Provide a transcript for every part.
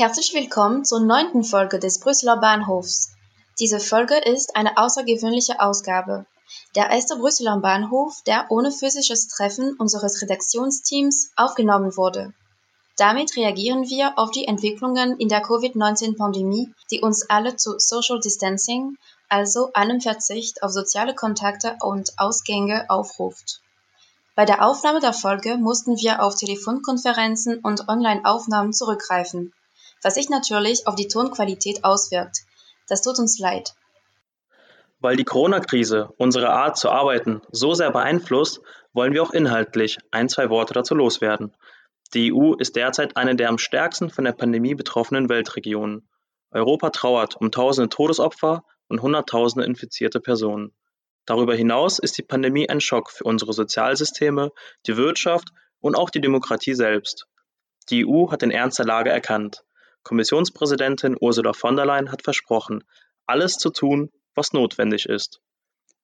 Herzlich willkommen zur neunten Folge des Brüsseler Bahnhofs. Diese Folge ist eine außergewöhnliche Ausgabe. Der erste Brüsseler Bahnhof, der ohne physisches Treffen unseres Redaktionsteams aufgenommen wurde. Damit reagieren wir auf die Entwicklungen in der Covid-19-Pandemie, die uns alle zu Social Distancing, also einem Verzicht auf soziale Kontakte und Ausgänge aufruft. Bei der Aufnahme der Folge mussten wir auf Telefonkonferenzen und Online-Aufnahmen zurückgreifen was sich natürlich auf die Tonqualität auswirkt. Das tut uns leid. Weil die Corona-Krise unsere Art zu arbeiten so sehr beeinflusst, wollen wir auch inhaltlich ein, zwei Worte dazu loswerden. Die EU ist derzeit eine der am stärksten von der Pandemie betroffenen Weltregionen. Europa trauert um tausende Todesopfer und hunderttausende infizierte Personen. Darüber hinaus ist die Pandemie ein Schock für unsere Sozialsysteme, die Wirtschaft und auch die Demokratie selbst. Die EU hat den Ernst der Lage erkannt. Kommissionspräsidentin Ursula von der Leyen hat versprochen, alles zu tun, was notwendig ist.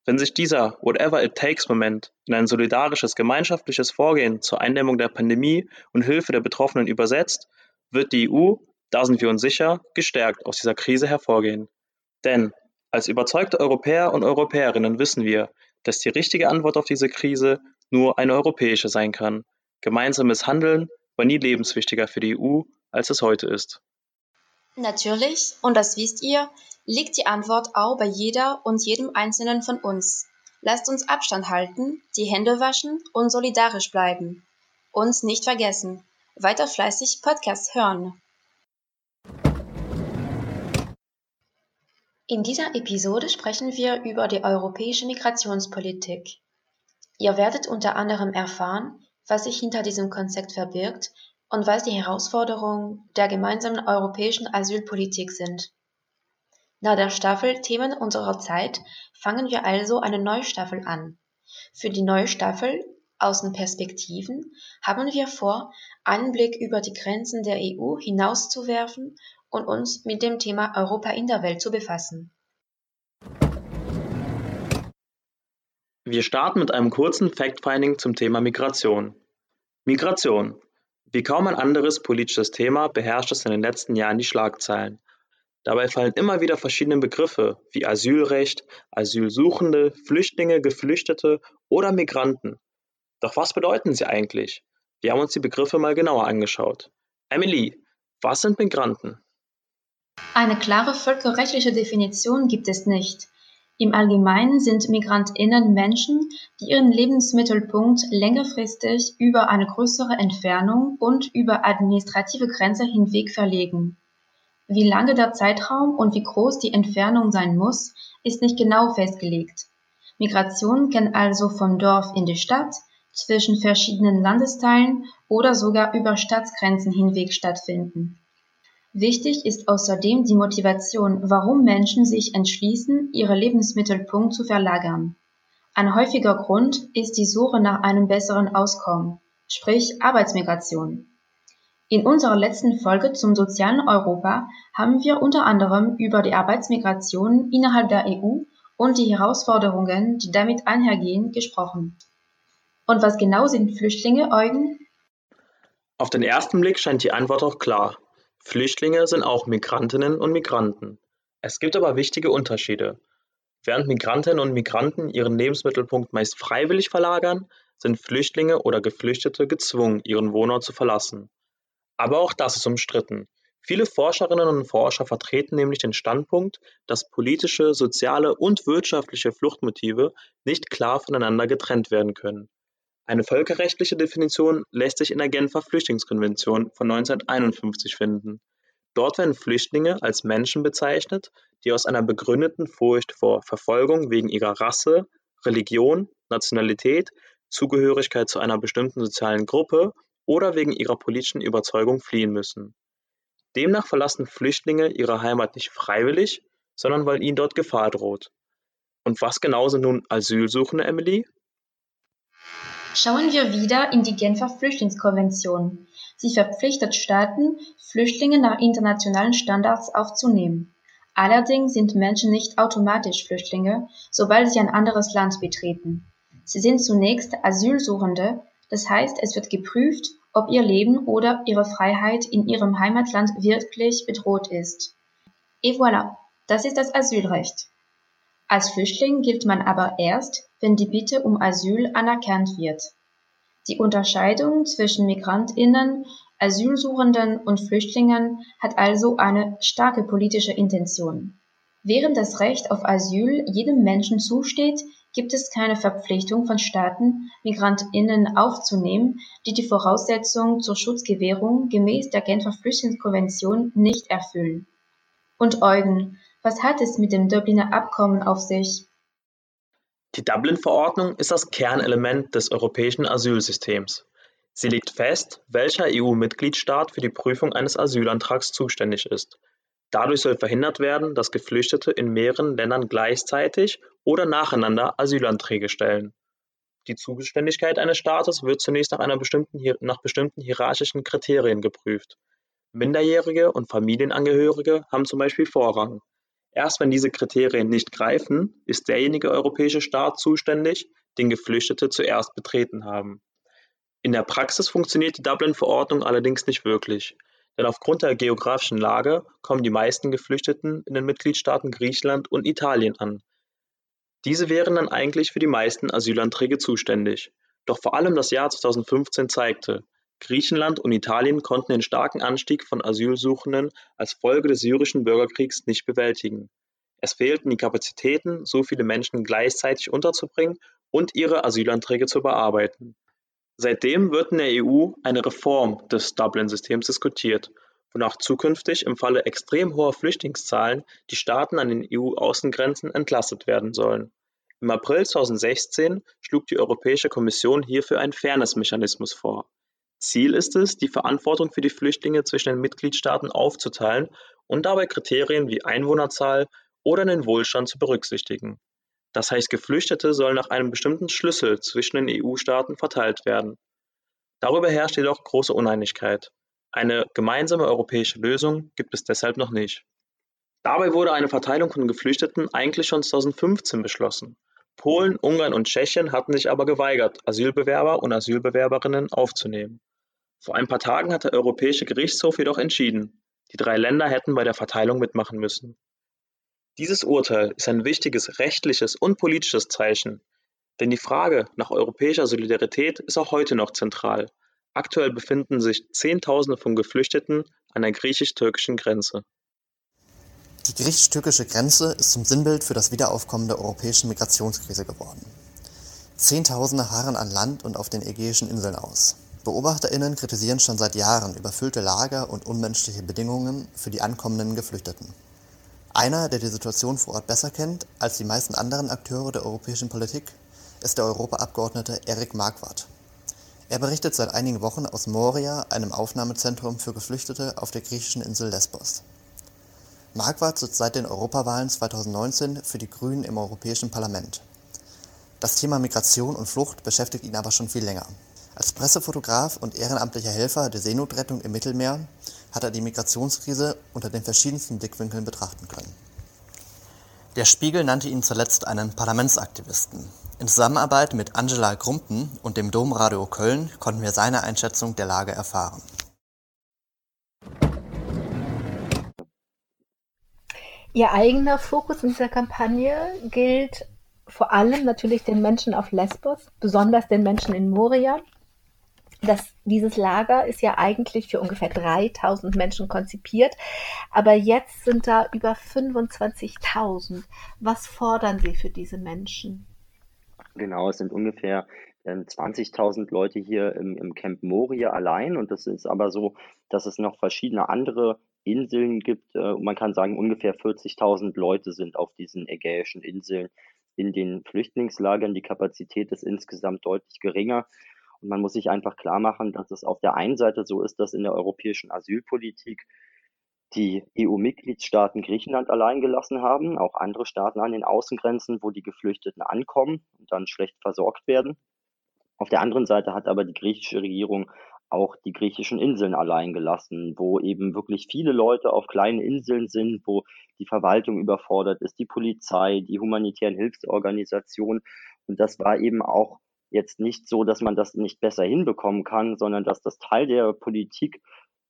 Wenn sich dieser Whatever-it-takes-Moment in ein solidarisches gemeinschaftliches Vorgehen zur Eindämmung der Pandemie und Hilfe der Betroffenen übersetzt, wird die EU, da sind wir uns sicher, gestärkt aus dieser Krise hervorgehen. Denn als überzeugte Europäer und Europäerinnen wissen wir, dass die richtige Antwort auf diese Krise nur eine europäische sein kann. Gemeinsames Handeln war nie lebenswichtiger für die EU, als es heute ist. Natürlich, und das wisst ihr, liegt die Antwort auch bei jeder und jedem Einzelnen von uns. Lasst uns Abstand halten, die Hände waschen und solidarisch bleiben. Uns nicht vergessen, weiter fleißig Podcasts hören. In dieser Episode sprechen wir über die europäische Migrationspolitik. Ihr werdet unter anderem erfahren, was sich hinter diesem Konzept verbirgt und was die Herausforderungen der gemeinsamen europäischen Asylpolitik sind. Nach der Staffel Themen unserer Zeit fangen wir also eine neue Staffel an. Für die neue Staffel Außenperspektiven haben wir vor, einen Blick über die Grenzen der EU hinauszuwerfen und uns mit dem Thema Europa in der Welt zu befassen. Wir starten mit einem kurzen Fact-Finding zum Thema Migration. Migration. Wie kaum ein anderes politisches Thema beherrscht es in den letzten Jahren die Schlagzeilen. Dabei fallen immer wieder verschiedene Begriffe wie Asylrecht, Asylsuchende, Flüchtlinge, Geflüchtete oder Migranten. Doch was bedeuten sie eigentlich? Wir haben uns die Begriffe mal genauer angeschaut. Emily, was sind Migranten? Eine klare völkerrechtliche Definition gibt es nicht. Im Allgemeinen sind MigrantInnen Menschen, die ihren Lebensmittelpunkt längerfristig über eine größere Entfernung und über administrative Grenze hinweg verlegen. Wie lange der Zeitraum und wie groß die Entfernung sein muss, ist nicht genau festgelegt. Migration kann also vom Dorf in die Stadt, zwischen verschiedenen Landesteilen oder sogar über Staatsgrenzen hinweg stattfinden Wichtig ist außerdem die Motivation, warum Menschen sich entschließen, ihren Lebensmittelpunkt zu verlagern. Ein häufiger Grund ist die Suche nach einem besseren Auskommen, sprich Arbeitsmigration. In unserer letzten Folge zum sozialen Europa haben wir unter anderem über die Arbeitsmigration innerhalb der EU und die Herausforderungen, die damit einhergehen, gesprochen. Und was genau sind Flüchtlinge, Eugen? Auf den ersten Blick scheint die Antwort auch klar. Flüchtlinge sind auch Migrantinnen und Migranten. Es gibt aber wichtige Unterschiede. Während Migrantinnen und Migranten ihren Lebensmittelpunkt meist freiwillig verlagern, sind Flüchtlinge oder Geflüchtete gezwungen, ihren Wohnort zu verlassen. Aber auch das ist umstritten. Viele Forscherinnen und Forscher vertreten nämlich den Standpunkt, dass politische, soziale und wirtschaftliche Fluchtmotive nicht klar voneinander getrennt werden können. Eine völkerrechtliche Definition lässt sich in der Genfer Flüchtlingskonvention von 1951 finden. Dort werden Flüchtlinge als Menschen bezeichnet, die aus einer begründeten Furcht vor Verfolgung wegen ihrer Rasse, Religion, Nationalität, Zugehörigkeit zu einer bestimmten sozialen Gruppe oder wegen ihrer politischen Überzeugung fliehen müssen. Demnach verlassen Flüchtlinge ihre Heimat nicht freiwillig, sondern weil ihnen dort Gefahr droht. Und was genau sind nun Asylsuchende, Emily? Schauen wir wieder in die Genfer Flüchtlingskonvention. Sie verpflichtet Staaten, Flüchtlinge nach internationalen Standards aufzunehmen. Allerdings sind Menschen nicht automatisch Flüchtlinge, sobald sie ein anderes Land betreten. Sie sind zunächst Asylsuchende, das heißt, es wird geprüft, ob ihr Leben oder ihre Freiheit in ihrem Heimatland wirklich bedroht ist. Et voilà, das ist das Asylrecht. Als Flüchtling gilt man aber erst, wenn die Bitte um Asyl anerkannt wird. Die Unterscheidung zwischen Migrantinnen, Asylsuchenden und Flüchtlingen hat also eine starke politische Intention. Während das Recht auf Asyl jedem Menschen zusteht, gibt es keine Verpflichtung von Staaten, Migrantinnen aufzunehmen, die die Voraussetzungen zur Schutzgewährung gemäß der Genfer Flüchtlingskonvention nicht erfüllen. Und Eugen, was hat es mit dem Dubliner Abkommen auf sich? Die Dublin-Verordnung ist das Kernelement des europäischen Asylsystems. Sie legt fest, welcher EU-Mitgliedstaat für die Prüfung eines Asylantrags zuständig ist. Dadurch soll verhindert werden, dass Geflüchtete in mehreren Ländern gleichzeitig oder nacheinander Asylanträge stellen. Die Zuständigkeit eines Staates wird zunächst nach, einer bestimmten, nach bestimmten hierarchischen Kriterien geprüft. Minderjährige und Familienangehörige haben zum Beispiel Vorrang. Erst wenn diese Kriterien nicht greifen, ist derjenige europäische Staat zuständig, den Geflüchtete zuerst betreten haben. In der Praxis funktioniert die Dublin-Verordnung allerdings nicht wirklich, denn aufgrund der geografischen Lage kommen die meisten Geflüchteten in den Mitgliedstaaten Griechenland und Italien an. Diese wären dann eigentlich für die meisten Asylanträge zuständig. Doch vor allem das Jahr 2015 zeigte, Griechenland und Italien konnten den starken Anstieg von Asylsuchenden als Folge des syrischen Bürgerkriegs nicht bewältigen. Es fehlten die Kapazitäten, so viele Menschen gleichzeitig unterzubringen und ihre Asylanträge zu bearbeiten. Seitdem wird in der EU eine Reform des Dublin-Systems diskutiert, wonach zukünftig im Falle extrem hoher Flüchtlingszahlen die Staaten an den EU-Außengrenzen entlastet werden sollen. Im April 2016 schlug die Europäische Kommission hierfür einen Fairness-Mechanismus vor. Ziel ist es, die Verantwortung für die Flüchtlinge zwischen den Mitgliedstaaten aufzuteilen und dabei Kriterien wie Einwohnerzahl oder den Wohlstand zu berücksichtigen. Das heißt, Geflüchtete sollen nach einem bestimmten Schlüssel zwischen den EU-Staaten verteilt werden. Darüber herrscht jedoch große Uneinigkeit. Eine gemeinsame europäische Lösung gibt es deshalb noch nicht. Dabei wurde eine Verteilung von Geflüchteten eigentlich schon 2015 beschlossen. Polen, Ungarn und Tschechien hatten sich aber geweigert, Asylbewerber und Asylbewerberinnen aufzunehmen. Vor ein paar Tagen hat der Europäische Gerichtshof jedoch entschieden, die drei Länder hätten bei der Verteilung mitmachen müssen. Dieses Urteil ist ein wichtiges rechtliches und politisches Zeichen, denn die Frage nach europäischer Solidarität ist auch heute noch zentral. Aktuell befinden sich Zehntausende von Geflüchteten an der griechisch-türkischen Grenze. Die griechisch-türkische Grenze ist zum Sinnbild für das Wiederaufkommen der europäischen Migrationskrise geworden. Zehntausende harren an Land und auf den ägäischen Inseln aus. BeobachterInnen kritisieren schon seit Jahren überfüllte Lager und unmenschliche Bedingungen für die ankommenden Geflüchteten. Einer, der die Situation vor Ort besser kennt als die meisten anderen Akteure der europäischen Politik, ist der Europaabgeordnete Erik Marquardt. Er berichtet seit einigen Wochen aus Moria, einem Aufnahmezentrum für Geflüchtete auf der griechischen Insel Lesbos. Marquardt sitzt seit den Europawahlen 2019 für die Grünen im Europäischen Parlament. Das Thema Migration und Flucht beschäftigt ihn aber schon viel länger. Als Pressefotograf und ehrenamtlicher Helfer der Seenotrettung im Mittelmeer hat er die Migrationskrise unter den verschiedensten Blickwinkeln betrachten können. Der Spiegel nannte ihn zuletzt einen Parlamentsaktivisten. In Zusammenarbeit mit Angela Grumpen und dem Domradio Köln konnten wir seine Einschätzung der Lage erfahren. Ihr eigener Fokus in dieser Kampagne gilt vor allem natürlich den Menschen auf Lesbos, besonders den Menschen in Moria. Das, dieses Lager ist ja eigentlich für ungefähr 3000 Menschen konzipiert, aber jetzt sind da über 25.000. Was fordern Sie für diese Menschen? Genau, es sind ungefähr 20.000 ähm, Leute hier im, im Camp Moria allein und das ist aber so, dass es noch verschiedene andere Inseln gibt. Äh, man kann sagen, ungefähr 40.000 Leute sind auf diesen ägäischen Inseln in den Flüchtlingslagern. Die Kapazität ist insgesamt deutlich geringer. Und man muss sich einfach klar machen, dass es auf der einen Seite so ist, dass in der europäischen Asylpolitik die EU-Mitgliedstaaten Griechenland allein gelassen haben, auch andere Staaten an den Außengrenzen, wo die Geflüchteten ankommen und dann schlecht versorgt werden. Auf der anderen Seite hat aber die griechische Regierung auch die griechischen Inseln allein gelassen, wo eben wirklich viele Leute auf kleinen Inseln sind, wo die Verwaltung überfordert ist, die Polizei, die humanitären Hilfsorganisationen. Und das war eben auch jetzt nicht so, dass man das nicht besser hinbekommen kann, sondern dass das Teil der Politik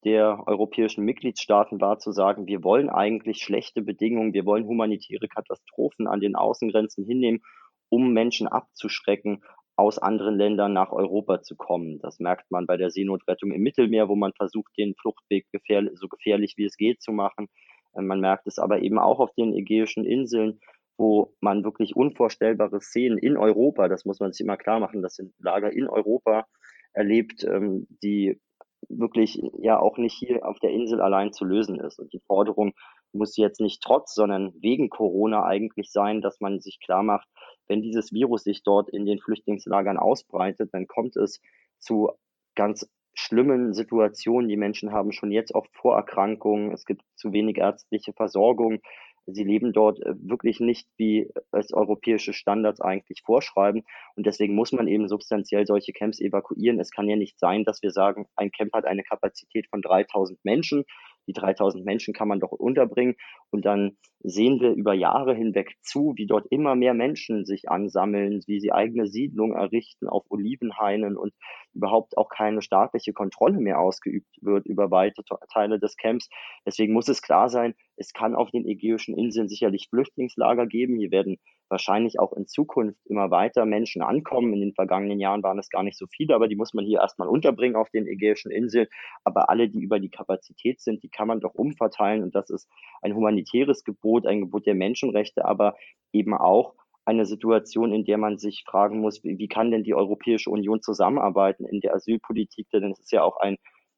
der europäischen Mitgliedstaaten war, zu sagen, wir wollen eigentlich schlechte Bedingungen, wir wollen humanitäre Katastrophen an den Außengrenzen hinnehmen, um Menschen abzuschrecken, aus anderen Ländern nach Europa zu kommen. Das merkt man bei der Seenotrettung im Mittelmeer, wo man versucht, den Fluchtweg gefährlich, so gefährlich wie es geht zu machen. Äh, man merkt es aber eben auch auf den ägäischen Inseln, wo man wirklich unvorstellbare Szenen in Europa, das muss man sich immer klar machen, das sind Lager in Europa erlebt, ähm, die wirklich ja auch nicht hier auf der Insel allein zu lösen ist. Und die Forderung muss jetzt nicht trotz, sondern wegen Corona eigentlich sein, dass man sich klar macht, wenn dieses Virus sich dort in den Flüchtlingslagern ausbreitet, dann kommt es zu ganz schlimmen Situationen. Die Menschen haben schon jetzt oft Vorerkrankungen. Es gibt zu wenig ärztliche Versorgung. Sie leben dort äh, wirklich nicht, wie es europäische Standards eigentlich vorschreiben. Und deswegen muss man eben substanziell solche Camps evakuieren. Es kann ja nicht sein, dass wir sagen, ein Camp hat eine Kapazität von 3000 Menschen die 3000 Menschen kann man doch unterbringen. Und dann sehen wir über Jahre hinweg zu, wie dort immer mehr Menschen sich ansammeln, wie sie eigene Siedlungen errichten auf Olivenhainen und überhaupt auch keine staatliche Kontrolle mehr ausgeübt wird über weite Teile des Camps. Deswegen muss es klar sein, es kann auf den Ägäischen Inseln sicherlich Flüchtlingslager geben. Hier werden wahrscheinlich auch in Zukunft immer weiter Menschen ankommen. In den vergangenen Jahren waren es gar nicht so viele, aber die muss man hier erstmal unterbringen auf den Ägäischen Inseln. Aber alle, die über die Kapazität sind, die kann man doch umverteilen. Und das ist ein humanitäres Gebot, ein Gebot der Menschenrechte, aber eben auch eine Situation, in der man sich fragen muss, wie, wie kann denn die Europäische Union zusammenarbeiten in der Asylpolitik? Denn es ist ja auch ein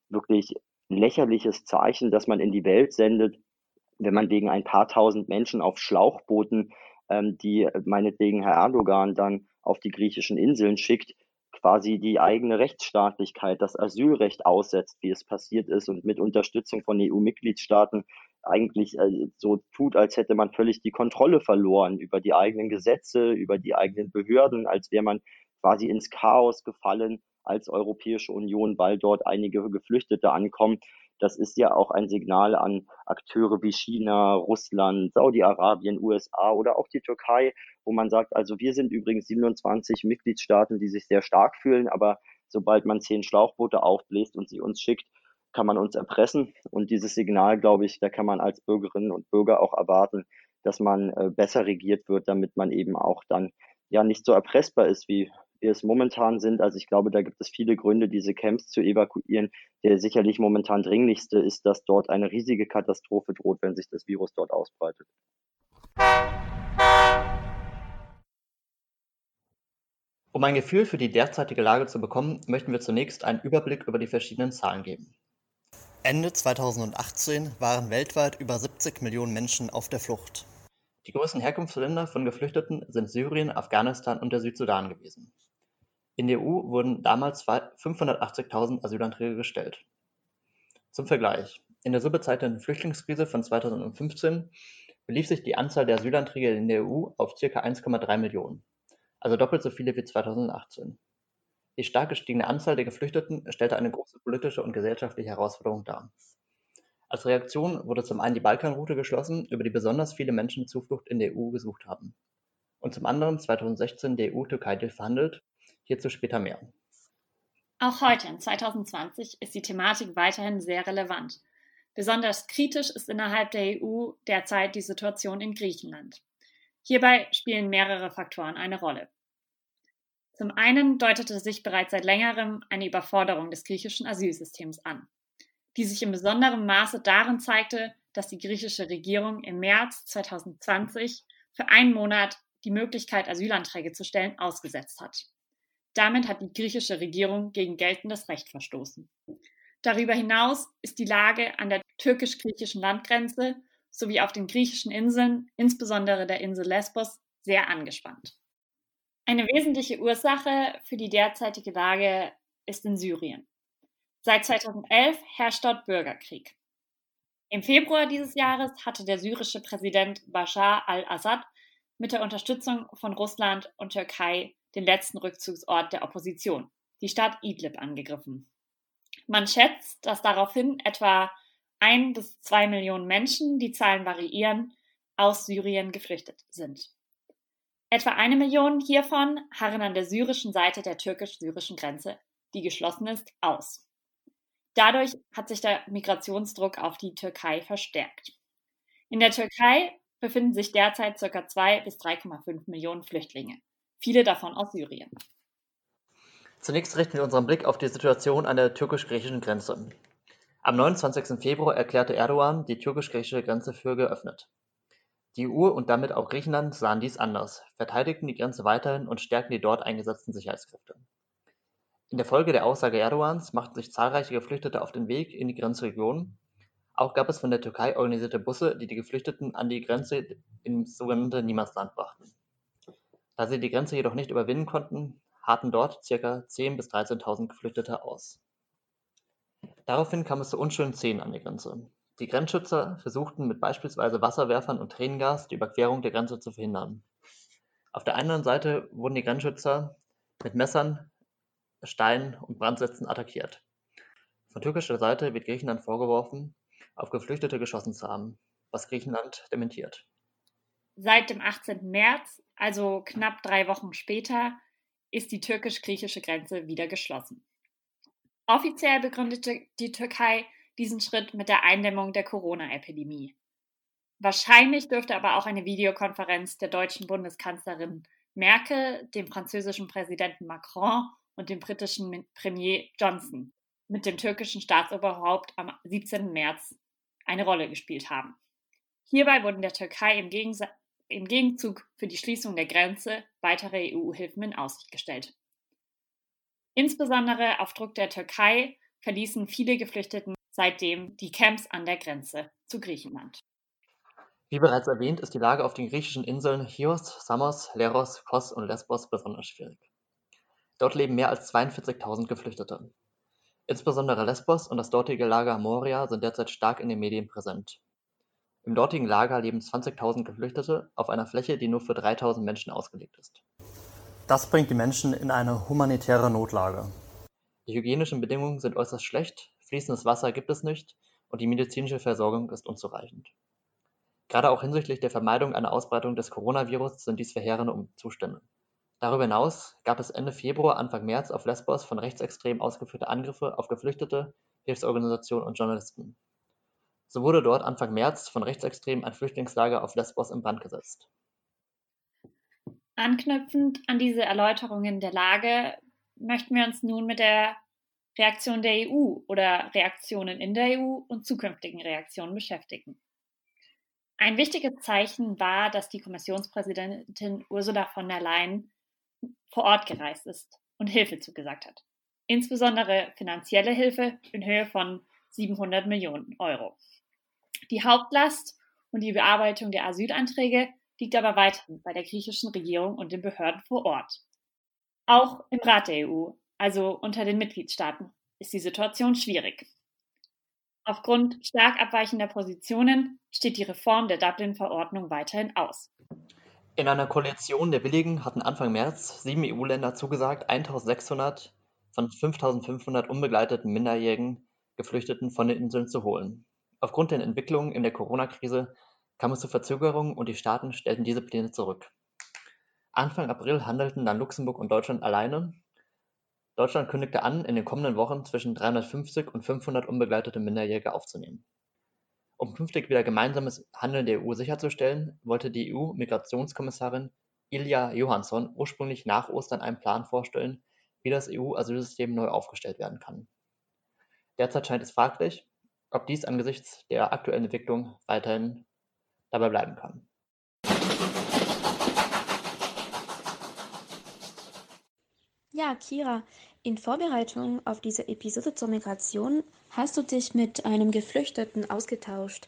wirklich lächerliches Zeichen, dass man in die Welt sendet, wenn man wegen ein paar tausend Menschen auf Schlauchbooten ähm, die meinetwegen Herr Erdogan dann auf die griechischen Inseln schickt, quasi die eigene Rechtsstaatlichkeit, das Asylrecht aussetzt, wie es passiert ist und mit Unterstützung von EU-Mitgliedstaaten eigentlich äh, so tut, als hätte man völlig die Kontrolle verloren über die eigenen Gesetze, über die eigenen Behörden, als wäre man quasi ins Chaos gefallen als Europäische Union, weil dort einige Geflüchtete ankommen. Das ist ja auch ein Signal an Akteure wie China, Russland, Saudi-Arabien, USA oder auch die Türkei, wo man sagt, also wir sind übrigens 27 Mitgliedstaaten, die sich sehr stark fühlen, aber sobald man zehn Schlauchboote aufbläst und sie uns schickt, kann man uns erpressen. Und dieses Signal, glaube ich, da kann man als Bürgerinnen und Bürger auch erwarten, dass man äh, besser regiert wird, damit man eben auch dann ja nicht so erpressbar ist, wie wir es momentan sind. Also ich glaube, da gibt es viele Gründe, diese Camps zu evakuieren. Der sicherlich momentan dringlichste ist, dass dort eine riesige Katastrophe droht, wenn sich das Virus dort ausbreitet. Um ein Gefühl für die derzeitige Lage zu bekommen, möchten wir zunächst einen Überblick über die verschiedenen Zahlen geben. Ende 2018 waren weltweit über 70 Millionen Menschen auf der Flucht. Die größten Herkunftsländer von Geflüchteten sind Syrien, Afghanistan und der Südsudan gewesen. In der EU wurden damals 580.000 Asylanträge gestellt. Zum Vergleich: In der so bezeichneten Flüchtlingskrise von 2015 belief sich die Anzahl der Asylanträge in der EU auf ca. 1,3 Millionen, also doppelt so viele wie 2018. Die stark gestiegene Anzahl der Geflüchteten stellte eine große politische und gesellschaftliche Herausforderung dar. Als Reaktion wurde zum einen die Balkanroute geschlossen, über die besonders viele Menschen Zuflucht in der EU gesucht haben, und zum anderen 2016 der EU-Türkei-Deal verhandelt, Hierzu später mehr. Auch heute, in 2020, ist die Thematik weiterhin sehr relevant. Besonders kritisch ist innerhalb der EU derzeit die Situation in Griechenland. Hierbei spielen mehrere Faktoren eine Rolle. Zum einen deutete sich bereits seit längerem eine Überforderung des griechischen Asylsystems an, die sich in besonderem Maße darin zeigte, dass die griechische Regierung im März 2020 für einen Monat die Möglichkeit, Asylanträge zu stellen, ausgesetzt hat. Damit hat die griechische Regierung gegen geltendes Recht verstoßen. Darüber hinaus ist die Lage an der türkisch-griechischen Landgrenze sowie auf den griechischen Inseln, insbesondere der Insel Lesbos, sehr angespannt. Eine wesentliche Ursache für die derzeitige Lage ist in Syrien. Seit 2011 herrscht dort Bürgerkrieg. Im Februar dieses Jahres hatte der syrische Präsident Bashar al-Assad mit der Unterstützung von Russland und Türkei den letzten Rückzugsort der Opposition, die Stadt Idlib, angegriffen. Man schätzt, dass daraufhin etwa ein bis zwei Millionen Menschen, die Zahlen variieren, aus Syrien geflüchtet sind. Etwa eine Million hiervon harren an der syrischen Seite der türkisch-syrischen Grenze, die geschlossen ist, aus. Dadurch hat sich der Migrationsdruck auf die Türkei verstärkt. In der Türkei befinden sich derzeit ca. 2 bis 3,5 Millionen Flüchtlinge, viele davon aus Syrien. Zunächst richten wir unseren Blick auf die Situation an der türkisch-griechischen Grenze. Am 29. Februar erklärte Erdogan die türkisch-griechische Grenze für geöffnet. Die EU und damit auch Griechenland sahen dies anders, verteidigten die Grenze weiterhin und stärkten die dort eingesetzten Sicherheitskräfte. In der Folge der Aussage Erdogans machten sich zahlreiche Geflüchtete auf den Weg in die Grenzregion. Auch gab es von der Türkei organisierte Busse, die die Geflüchteten an die Grenze ins sogenannte Niemandsland brachten. Da sie die Grenze jedoch nicht überwinden konnten, harrten dort ca. 10.000 bis 13.000 Geflüchtete aus. Daraufhin kam es zu unschönen Szenen an der Grenze. Die Grenzschützer versuchten mit beispielsweise Wasserwerfern und Tränengas die Überquerung der Grenze zu verhindern. Auf der anderen Seite wurden die Grenzschützer mit Messern, Steinen und Brandsätzen attackiert. Von türkischer Seite wird Griechenland vorgeworfen, auf Geflüchtete geschossen zu haben, was Griechenland dementiert. Seit dem 18. März, also knapp drei Wochen später, ist die türkisch-griechische Grenze wieder geschlossen. Offiziell begründete die Türkei diesen Schritt mit der Eindämmung der Corona-Epidemie. Wahrscheinlich dürfte aber auch eine Videokonferenz der deutschen Bundeskanzlerin Merkel, dem französischen Präsidenten Macron und dem britischen Premier Johnson mit dem türkischen Staatsoberhaupt am 17. März eine Rolle gespielt haben. Hierbei wurden der Türkei im, im Gegenzug für die Schließung der Grenze weitere EU-Hilfen in Aussicht gestellt. Insbesondere auf Druck der Türkei verließen viele Geflüchteten seitdem die Camps an der Grenze zu Griechenland. Wie bereits erwähnt, ist die Lage auf den griechischen Inseln Chios, Samos, Leros, Kos und Lesbos besonders schwierig. Dort leben mehr als 42.000 Geflüchtete. Insbesondere Lesbos und das dortige Lager Moria sind derzeit stark in den Medien präsent. Im dortigen Lager leben 20.000 Geflüchtete auf einer Fläche, die nur für 3.000 Menschen ausgelegt ist. Das bringt die Menschen in eine humanitäre Notlage. Die hygienischen Bedingungen sind äußerst schlecht, fließendes Wasser gibt es nicht und die medizinische Versorgung ist unzureichend. Gerade auch hinsichtlich der Vermeidung einer Ausbreitung des Coronavirus sind dies verheerende Zustände. Darüber hinaus gab es Ende Februar, Anfang März auf Lesbos von Rechtsextremen ausgeführte Angriffe auf Geflüchtete, Hilfsorganisationen und Journalisten. So wurde dort Anfang März von Rechtsextremen ein Flüchtlingslager auf Lesbos in Brand gesetzt. Anknüpfend an diese Erläuterungen der Lage möchten wir uns nun mit der Reaktion der EU oder Reaktionen in der EU und zukünftigen Reaktionen beschäftigen. Ein wichtiges Zeichen war, dass die Kommissionspräsidentin Ursula von der Leyen vor Ort gereist ist und Hilfe zugesagt hat. Insbesondere finanzielle Hilfe in Höhe von 700 Millionen Euro. Die Hauptlast und die Bearbeitung der Asylanträge liegt aber weiterhin bei der griechischen Regierung und den Behörden vor Ort. Auch im Rat der EU, also unter den Mitgliedstaaten, ist die Situation schwierig. Aufgrund stark abweichender Positionen steht die Reform der Dublin-Verordnung weiterhin aus. In einer Koalition der Willigen hatten Anfang März sieben EU-Länder zugesagt, 1600 von 5500 unbegleiteten minderjährigen Geflüchteten von den Inseln zu holen. Aufgrund der Entwicklungen in der Corona-Krise kam es zu Verzögerungen und die Staaten stellten diese Pläne zurück. Anfang April handelten dann Luxemburg und Deutschland alleine. Deutschland kündigte an, in den kommenden Wochen zwischen 350 und 500 unbegleitete Minderjährige aufzunehmen. Um künftig wieder gemeinsames Handeln der EU sicherzustellen, wollte die EU-Migrationskommissarin Ilja Johansson ursprünglich nach Ostern einen Plan vorstellen, wie das EU-Asylsystem neu aufgestellt werden kann. Derzeit scheint es fraglich, ob dies angesichts der aktuellen Entwicklung weiterhin dabei bleiben kann. Ja, Kira, in Vorbereitung auf diese Episode zur Migration hast du dich mit einem Geflüchteten ausgetauscht.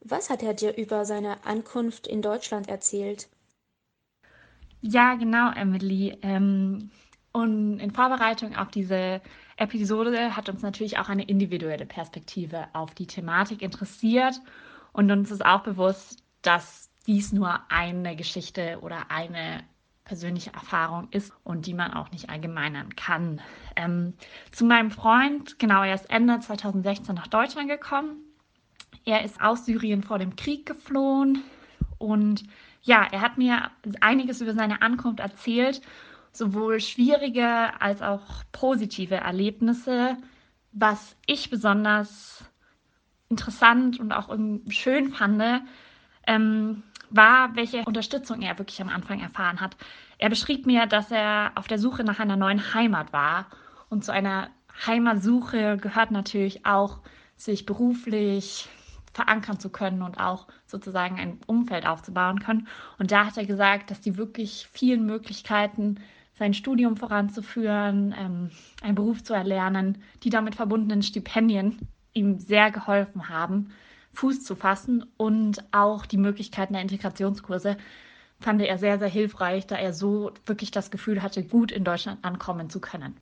Was hat er dir über seine Ankunft in Deutschland erzählt? Ja, genau, Emily. Ähm, und in Vorbereitung auf diese Episode hat uns natürlich auch eine individuelle Perspektive auf die Thematik interessiert. Und uns ist auch bewusst, dass dies nur eine Geschichte oder eine persönliche Erfahrung ist und die man auch nicht allgemeinern kann. Ähm, zu meinem Freund, genau, er ist Ende 2016 nach Deutschland gekommen. Er ist aus Syrien vor dem Krieg geflohen und Ja, er hat mir einiges über seine Ankunft erzählt, sowohl schwierige als auch positive Erlebnisse. Was ich besonders interessant und auch schön fand, ähm, war, welche Unterstützung er wirklich am Anfang erfahren hat. Er beschrieb mir, dass er auf der Suche nach einer neuen Heimat war. Und zu einer Heimatsuche gehört natürlich auch, sich beruflich verankern zu können und auch sozusagen ein Umfeld aufzubauen können. Und da hat er gesagt, dass die wirklich vielen Möglichkeiten, sein Studium voranzuführen, ähm, einen Beruf zu erlernen, die damit verbundenen Stipendien ihm sehr geholfen haben, Fuß zu fassen und auch die Möglichkeiten der Integrationskurse fand er sehr, sehr hilfreich, da er so wirklich das Gefühl hatte, gut in Deutschland ankommen zu können.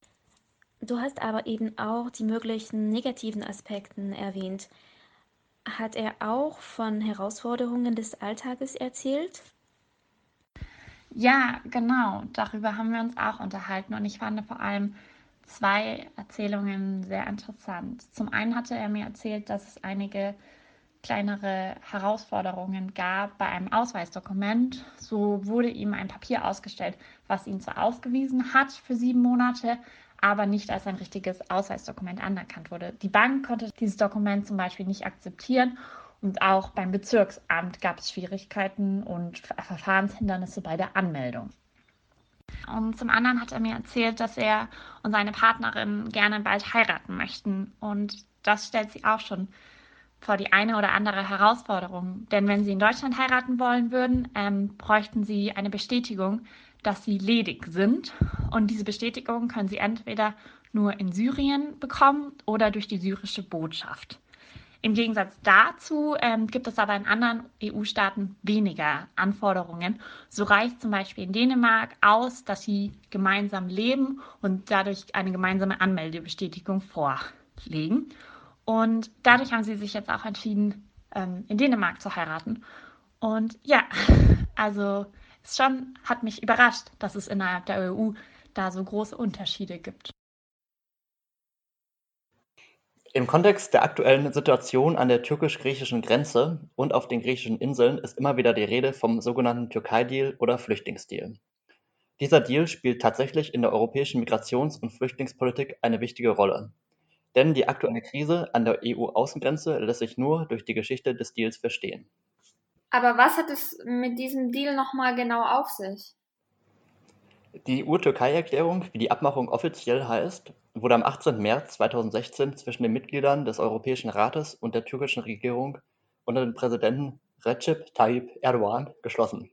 Du hast aber eben auch die möglichen negativen Aspekten erwähnt. Hat er auch von Herausforderungen des Alltages erzählt? Ja, genau. Darüber haben wir uns auch unterhalten und ich fand vor allem zwei Erzählungen sehr interessant. Zum einen hatte er mir erzählt, dass es einige kleinere Herausforderungen gab bei einem Ausweisdokument. So wurde ihm ein Papier ausgestellt, was ihn zwar ausgewiesen hat für sieben Monate, aber nicht als ein richtiges Ausweisdokument anerkannt wurde. Die Bank konnte dieses Dokument zum Beispiel nicht akzeptieren und auch beim Bezirksamt gab es Schwierigkeiten und Verfahrenshindernisse bei der Anmeldung. Und zum anderen hat er mir erzählt, dass er und seine Partnerin gerne bald heiraten möchten. Und das stellt sie auch schon vor die eine oder andere Herausforderung. Denn wenn sie in Deutschland heiraten wollen würden, ähm, bräuchten sie eine Bestätigung, dass sie ledig sind. Und diese Bestätigung können sie entweder nur in Syrien bekommen oder durch die syrische Botschaft. Im Gegensatz dazu ähm, gibt es aber in anderen EU-Staaten weniger Anforderungen. So reicht zum Beispiel in Dänemark aus, dass sie gemeinsam leben und dadurch eine gemeinsame Anmeldebestätigung vorlegen. Und dadurch haben sie sich jetzt auch entschieden, ähm, in Dänemark zu heiraten. Und ja, also es schon hat mich überrascht, dass es innerhalb der EU da so große Unterschiede gibt. Im Kontext der aktuellen Situation an der türkisch-griechischen Grenze und auf den griechischen Inseln ist immer wieder die Rede vom sogenannten Türkei-Deal oder Flüchtlingsdeal. Dieser Deal spielt tatsächlich in der europäischen Migrations- und Flüchtlingspolitik eine wichtige Rolle. Denn die aktuelle Krise an der EU-Außengrenze lässt sich nur durch die Geschichte des Deals verstehen. Aber was hat es mit diesem Deal nochmal genau auf sich? Die EU-Türkei-Erklärung, wie die Abmachung offiziell heißt, wurde am 18. März 2016 zwischen den Mitgliedern des Europäischen Rates und der türkischen Regierung unter dem Präsidenten Recep Tayyip Erdogan geschlossen.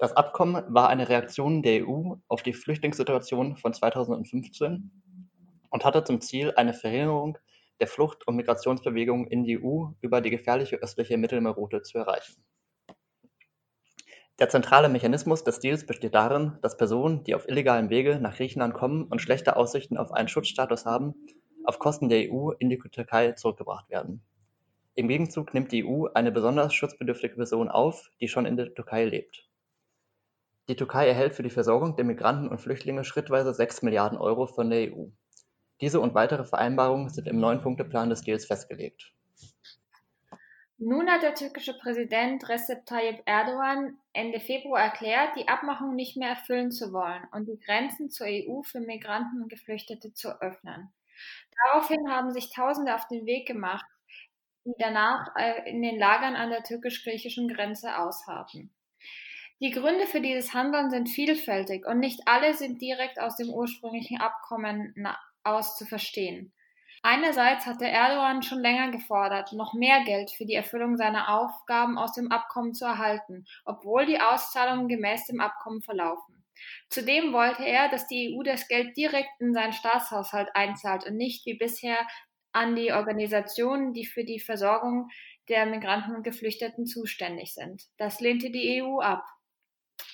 Das Abkommen war eine Reaktion der EU auf die Flüchtlingssituation von 2015 und hatte zum Ziel eine Verringerung der Flucht- und Migrationsbewegungen in die EU über die gefährliche östliche Mittelmeerroute zu erreichen. Der zentrale Mechanismus des Deals besteht darin, dass Personen, die auf illegalem Wege nach Griechenland kommen und schlechte Aussichten auf einen Schutzstatus haben, auf Kosten der EU in die Türkei zurückgebracht werden. Im Gegenzug nimmt die EU eine besonders schutzbedürftige Person auf, die schon in der Türkei lebt. Die Türkei erhält für die Versorgung der Migranten und Flüchtlinge schrittweise 6 Milliarden Euro von der EU. Diese und weitere Vereinbarungen sind im Neun-Punkte-Plan des Deals festgelegt. Nun hat der türkische Präsident Recep Tayyip Erdogan Ende Februar erklärt, die Abmachung nicht mehr erfüllen zu wollen und die Grenzen zur EU für Migranten und Geflüchtete zu öffnen. Daraufhin haben sich Tausende auf den Weg gemacht, die danach äh, in den Lagern an der türkisch-griechischen Grenze ausharten. Die Gründe für dieses Handeln sind vielfältig und nicht alle sind direkt aus dem ursprünglichen Abkommen aus zu verstehen. Einerseits hatte Erdogan schon länger gefordert, noch mehr Geld für die Erfüllung seiner Aufgaben aus dem Abkommen zu erhalten, obwohl die Auszahlungen gemäß dem Abkommen verlaufen. Zudem wollte er, dass die EU das Geld direkt in seinen Staatshaushalt einzahlt und nicht wie bisher an die Organisationen, die für die Versorgung der Migranten und Geflüchteten zuständig sind. Das lehnte die EU ab.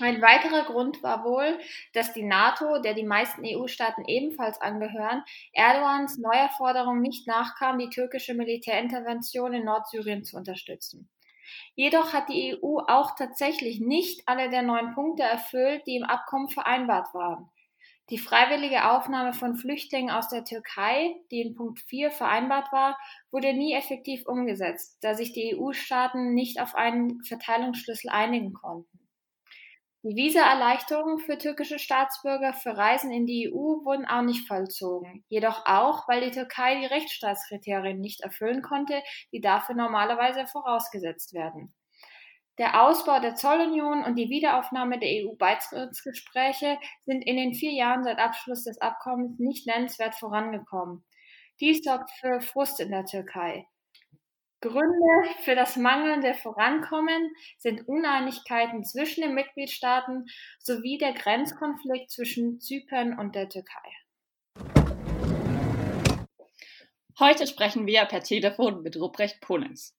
Ein weiterer Grund war wohl, dass die NATO, der die meisten EU-Staaten ebenfalls angehören, Erdogans neuer Forderung nicht nachkam, die türkische Militärintervention in Nordsyrien zu unterstützen. Jedoch hat die EU auch tatsächlich nicht alle der neun Punkte erfüllt, die im Abkommen vereinbart waren. Die freiwillige Aufnahme von Flüchtlingen aus der Türkei, die in Punkt 4 vereinbart war, wurde nie effektiv umgesetzt, da sich die EU-Staaten nicht auf einen Verteilungsschlüssel einigen konnten. Die Visaerleichterungen für türkische Staatsbürger für Reisen in die EU wurden auch nicht vollzogen, jedoch auch, weil die Türkei die Rechtsstaatskriterien nicht erfüllen konnte, die dafür normalerweise vorausgesetzt werden. Der Ausbau der Zollunion und die Wiederaufnahme der EU-Beitrittsgespräche sind in den vier Jahren seit Abschluss des Abkommens nicht nennenswert vorangekommen. Dies sorgt für Frust in der Türkei. Gründe für das mangelnde Vorankommen sind Uneinigkeiten zwischen den Mitgliedstaaten sowie der Grenzkonflikt zwischen Zypern und der Türkei. Heute sprechen wir per Telefon mit Ruprecht Polenz.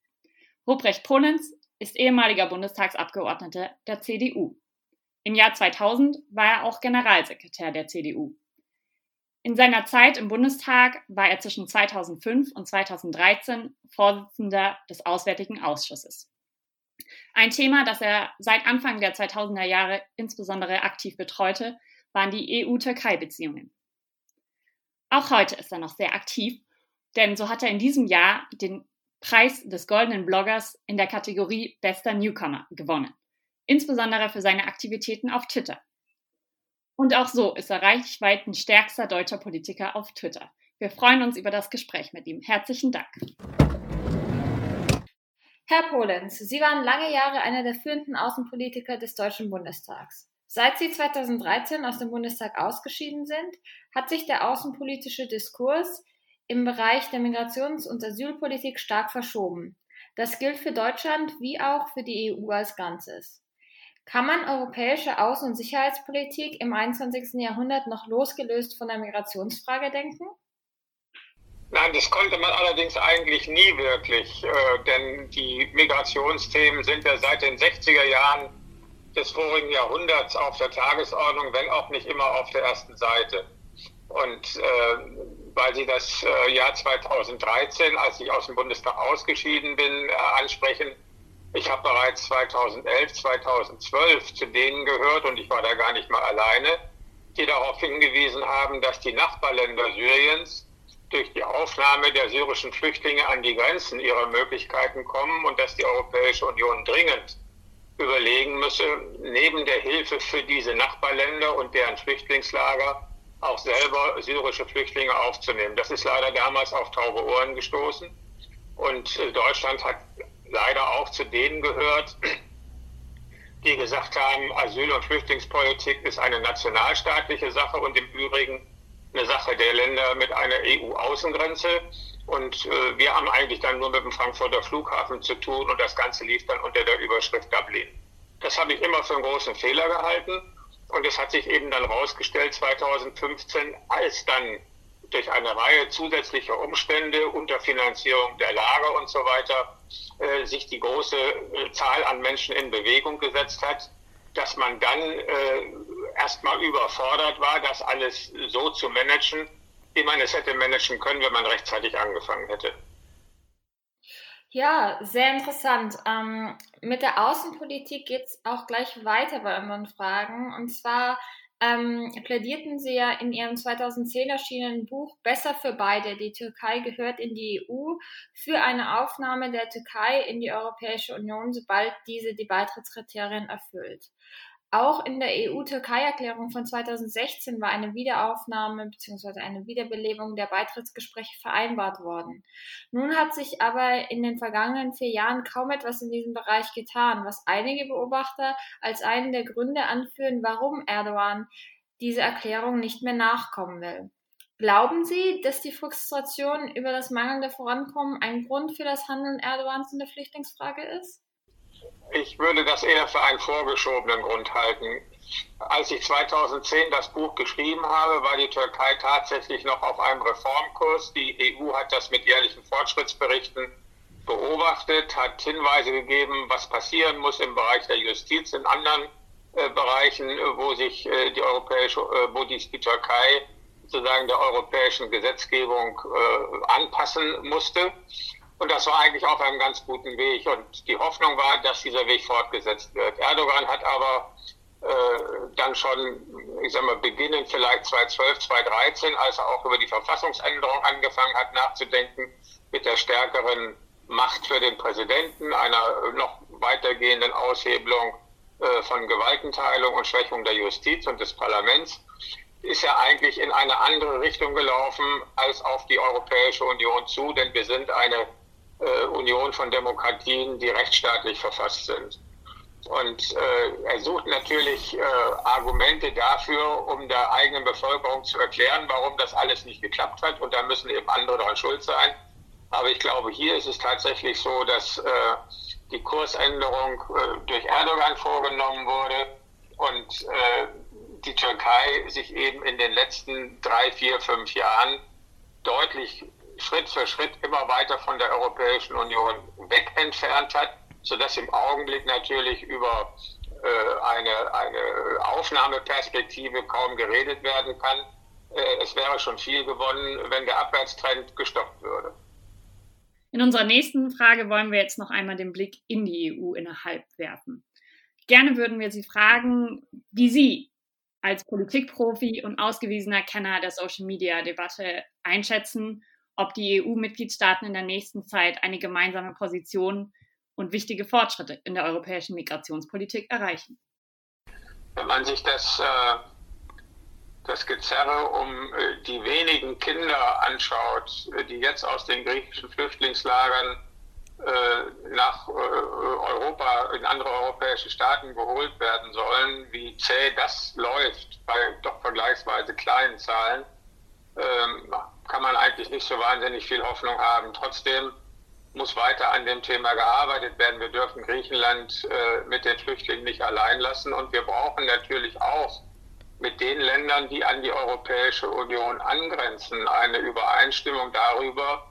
Ruprecht Polenz ist ehemaliger Bundestagsabgeordneter der CDU. Im Jahr 2000 war er auch Generalsekretär der CDU. In seiner Zeit im Bundestag war er zwischen 2005 und 2013 Vorsitzender des Auswärtigen Ausschusses. Ein Thema, das er seit Anfang der 2000er Jahre insbesondere aktiv betreute, waren die EU-Türkei-Beziehungen. Auch heute ist er noch sehr aktiv, denn so hat er in diesem Jahr den Preis des Goldenen Bloggers in der Kategorie Bester Newcomer gewonnen, insbesondere für seine Aktivitäten auf Twitter. Und auch so ist er reichweitenstärkster deutscher Politiker auf Twitter. Wir freuen uns über das Gespräch mit ihm. Herzlichen Dank. Herr Polenz, Sie waren lange Jahre einer der führenden Außenpolitiker des Deutschen Bundestags. Seit Sie 2013 aus dem Bundestag ausgeschieden sind, hat sich der außenpolitische Diskurs im Bereich der Migrations- und Asylpolitik stark verschoben. Das gilt für Deutschland wie auch für die EU als Ganzes. Kann man europäische Außen- und Sicherheitspolitik im 21. Jahrhundert noch losgelöst von der Migrationsfrage denken? Nein, das konnte man allerdings eigentlich nie wirklich, äh, denn die Migrationsthemen sind ja seit den 60er Jahren des vorigen Jahrhunderts auf der Tagesordnung, wenn auch nicht immer auf der ersten Seite. Und äh, weil Sie das äh, Jahr 2013, als ich aus dem Bundestag ausgeschieden bin, äh, ansprechen, ich habe bereits 2011, 2012 zu denen gehört und ich war da gar nicht mal alleine, die darauf hingewiesen haben, dass die Nachbarländer Syriens durch die Aufnahme der syrischen Flüchtlinge an die Grenzen ihrer Möglichkeiten kommen und dass die Europäische Union dringend überlegen müsse, neben der Hilfe für diese Nachbarländer und deren Flüchtlingslager auch selber syrische Flüchtlinge aufzunehmen. Das ist leider damals auf taube Ohren gestoßen. Und Deutschland hat leider auch zu denen gehört, die gesagt haben, Asyl- und Flüchtlingspolitik ist eine nationalstaatliche Sache und im Übrigen eine Sache der Länder mit einer EU-Außengrenze. Und äh, wir haben eigentlich dann nur mit dem Frankfurter Flughafen zu tun und das Ganze lief dann unter der Überschrift Dublin. Das habe ich immer für einen großen Fehler gehalten. Und es hat sich eben dann rausgestellt 2015, als dann durch eine Reihe zusätzlicher Umstände, Unterfinanzierung der Lager und so weiter, äh, sich die große äh, Zahl an Menschen in Bewegung gesetzt hat, dass man dann äh, erstmal überfordert war, das alles so zu managen, wie man es hätte managen können, wenn man rechtzeitig angefangen hätte. Ja, sehr interessant. Ähm, mit der Außenpolitik geht es auch gleich weiter bei unseren Fragen. Und zwar ähm, plädierten Sie ja in Ihrem 2010 erschienenen Buch Besser für beide, die Türkei gehört in die EU, für eine Aufnahme der Türkei in die Europäische Union, sobald diese die Beitrittskriterien erfüllt. Auch in der EU-Türkei-Erklärung von 2016 war eine Wiederaufnahme bzw. eine Wiederbelebung der Beitrittsgespräche vereinbart worden. Nun hat sich aber in den vergangenen vier Jahren kaum etwas in diesem Bereich getan, was einige Beobachter als einen der Gründe anführen, warum Erdogan diese Erklärung nicht mehr nachkommen will. Glauben Sie, dass die Frustration über das mangelnde Vorankommen ein Grund für das Handeln Erdogans in der Flüchtlingsfrage ist? Ich würde das eher für einen vorgeschobenen Grund halten. Als ich 2010 das Buch geschrieben habe, war die Türkei tatsächlich noch auf einem Reformkurs. Die EU hat das mit jährlichen Fortschrittsberichten beobachtet, hat Hinweise gegeben, was passieren muss im Bereich der Justiz, in anderen äh, Bereichen, wo sich äh, die europäische, äh, wo die, die Türkei sozusagen der europäischen Gesetzgebung äh, anpassen musste. Und das war eigentlich auf einem ganz guten Weg. Und die Hoffnung war, dass dieser Weg fortgesetzt wird. Erdogan hat aber äh, dann schon, ich sag mal, beginnend vielleicht 2012, 2013, als er auch über die Verfassungsänderung angefangen hat nachzudenken, mit der stärkeren Macht für den Präsidenten, einer noch weitergehenden Aushebelung äh, von Gewaltenteilung und Schwächung der Justiz und des Parlaments ist ja eigentlich in eine andere Richtung gelaufen als auf die Europäische Union zu, denn wir sind eine äh, Union von Demokratien, die rechtsstaatlich verfasst sind. Und äh, er sucht natürlich äh, Argumente dafür, um der eigenen Bevölkerung zu erklären, warum das alles nicht geklappt hat. Und da müssen eben andere daran schuld sein. Aber ich glaube, hier ist es tatsächlich so, dass äh, die Kursänderung äh, durch Erdogan vorgenommen wurde und äh, die Türkei sich eben in den letzten drei, vier, fünf Jahren deutlich Schritt für Schritt immer weiter von der Europäischen Union weg entfernt hat, sodass im Augenblick natürlich über äh, eine, eine Aufnahmeperspektive kaum geredet werden kann. Äh, es wäre schon viel gewonnen, wenn der Abwärtstrend gestoppt würde. In unserer nächsten Frage wollen wir jetzt noch einmal den Blick in die EU innerhalb werfen. Gerne würden wir Sie fragen, wie Sie als Politikprofi und ausgewiesener Kenner der Social-Media-Debatte einschätzen, ob die EU-Mitgliedstaaten in der nächsten Zeit eine gemeinsame Position und wichtige Fortschritte in der europäischen Migrationspolitik erreichen. Wenn man sich das, äh, das Gezerre um äh, die wenigen Kinder anschaut, die jetzt aus den griechischen Flüchtlingslagern äh, nach Europa, in andere europäische Staaten geholt werden sollen, wie zäh das läuft bei doch vergleichsweise kleinen Zahlen, ähm, kann man eigentlich nicht so wahnsinnig viel Hoffnung haben. Trotzdem muss weiter an dem Thema gearbeitet werden. Wir dürfen Griechenland äh, mit den Flüchtlingen nicht allein lassen und wir brauchen natürlich auch mit den Ländern, die an die Europäische Union angrenzen, eine Übereinstimmung darüber,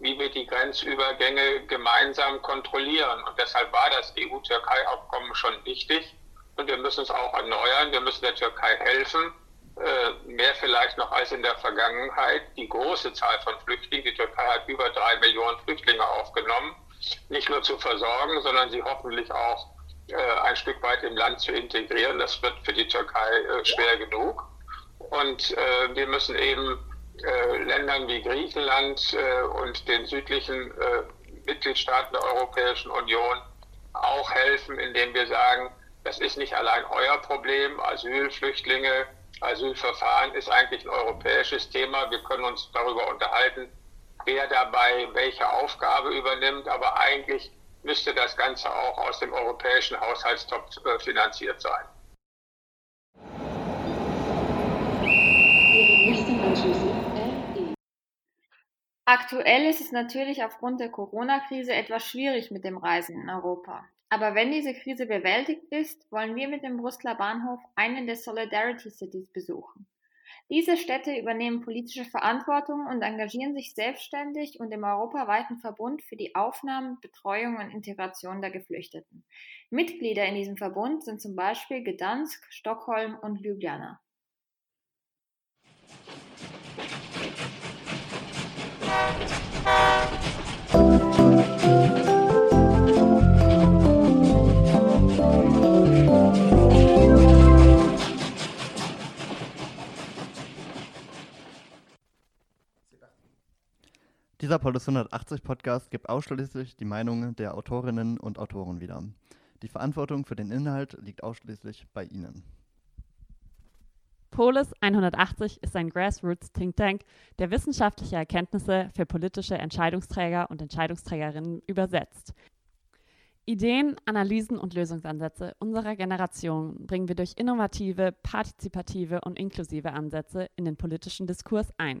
wie wir die Grenzübergänge gemeinsam kontrollieren. Und deshalb war das EU-Türkei-Abkommen schon wichtig und wir müssen es auch erneuern. Wir müssen der Türkei helfen mehr vielleicht noch als in der Vergangenheit, die große Zahl von Flüchtlingen, die Türkei hat über drei Millionen Flüchtlinge aufgenommen, nicht nur zu versorgen, sondern sie hoffentlich auch äh, ein Stück weit im Land zu integrieren. Das wird für die Türkei äh, schwer genug. Und äh, wir müssen eben äh, Ländern wie Griechenland äh, und den südlichen Mitgliedstaaten der Europäischen Union auch helfen, indem wir sagen, das ist nicht allein euer Problem, Asyl, Flüchtlinge, Asylverfahren ist eigentlich ein europäisches Thema. Wir können uns darüber unterhalten, wer dabei welche Aufgabe übernimmt, aber eigentlich müsste das Ganze auch aus dem europäischen Haushaltstopf äh, finanziert sein. Aktuell ist es natürlich aufgrund der Corona-Krise etwas schwierig mit dem Reisen in Europa. Aber wenn diese Krise bewältigt ist, wollen wir mit dem Brüsseler Bahnhof einen der Solidarity Cities besuchen. Diese Städte übernehmen politische Verantwortung und engagieren sich selbstständig und im europaweiten Verbund für die Aufnahme, Betreuung und Integration der Geflüchteten. Mitglieder in diesem Verbund sind zum Beispiel Gdansk, Stockholm und Ljubljana. Dieser Polis 180 Podcast gibt ausschließlich die Meinungen der Autorinnen und Autoren wieder. Die Verantwortung für den Inhalt liegt ausschließlich bei Ihnen. Polis 180 ist ein Grassroots Think Tank, der wissenschaftliche Erkenntnisse für politische Entscheidungsträger und Entscheidungsträgerinnen übersetzt. Ideen, Analysen und Lösungsansätze unserer Generation bringen wir durch innovative, partizipative und inklusive Ansätze in den politischen Diskurs ein.